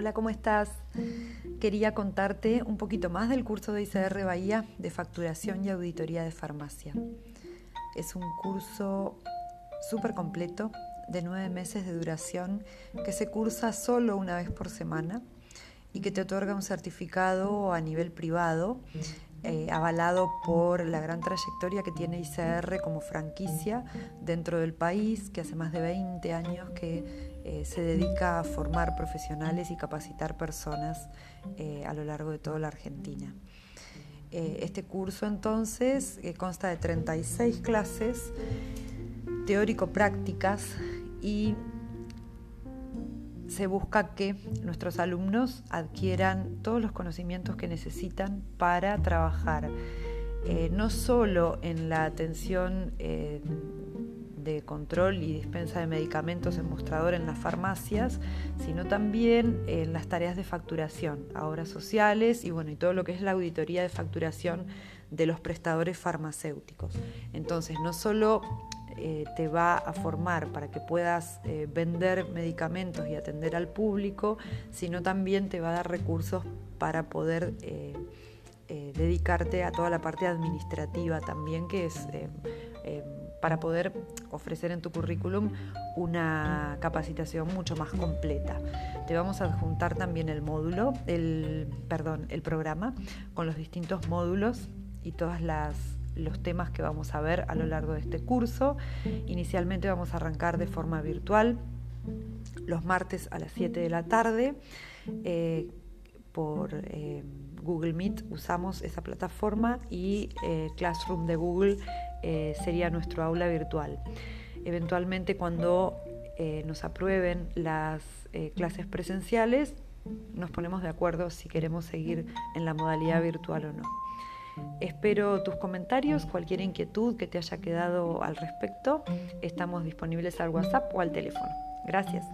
Hola, ¿cómo estás? Quería contarte un poquito más del curso de ICR Bahía de facturación y auditoría de farmacia. Es un curso súper completo de nueve meses de duración que se cursa solo una vez por semana y que te otorga un certificado a nivel privado eh, avalado por la gran trayectoria que tiene ICR como franquicia dentro del país, que hace más de 20 años que eh, se dedica a formar profesionales y capacitar personas eh, a lo largo de toda la Argentina. este curso entonces consta de 36 clases teórico-prácticas y se busca que nuestros alumnos adquieran todos los conocimientos que necesitan para trabajar eh, no solo en la atención eh, de control y dispensa de medicamentos en mostrador en las farmacias, sino también en las tareas de facturación, obras sociales y bueno, y todo lo que es la auditoría de facturación de los prestadores farmacéuticos. Entonces, no solo eh, te va a formar para que puedas eh, vender medicamentos y atender al público, sino también te va a dar recursos para poder eh, dedicarte a toda la parte administrativa también, que es para poder ofrecer en tu currículum una capacitación mucho más completa. Te vamos a adjuntar también el módulo, el, perdón, el programa con los distintos módulos y todas las los temas que vamos a ver a lo largo de este curso. Inicialmente vamos a arrancar de forma virtual los martes a las 7 de la tarde. Eh, por eh, Google Meet usamos esa plataforma y eh, Classroom de Google sería nuestro aula virtual. Eventualmente cuando nos aprueben las clases presenciales, nos ponemos de acuerdo si queremos seguir en la modalidad virtual o no. Espero tus comentarios, cualquier inquietud que te haya quedado al respecto. Estamos disponibles al WhatsApp o al teléfono. Gracias.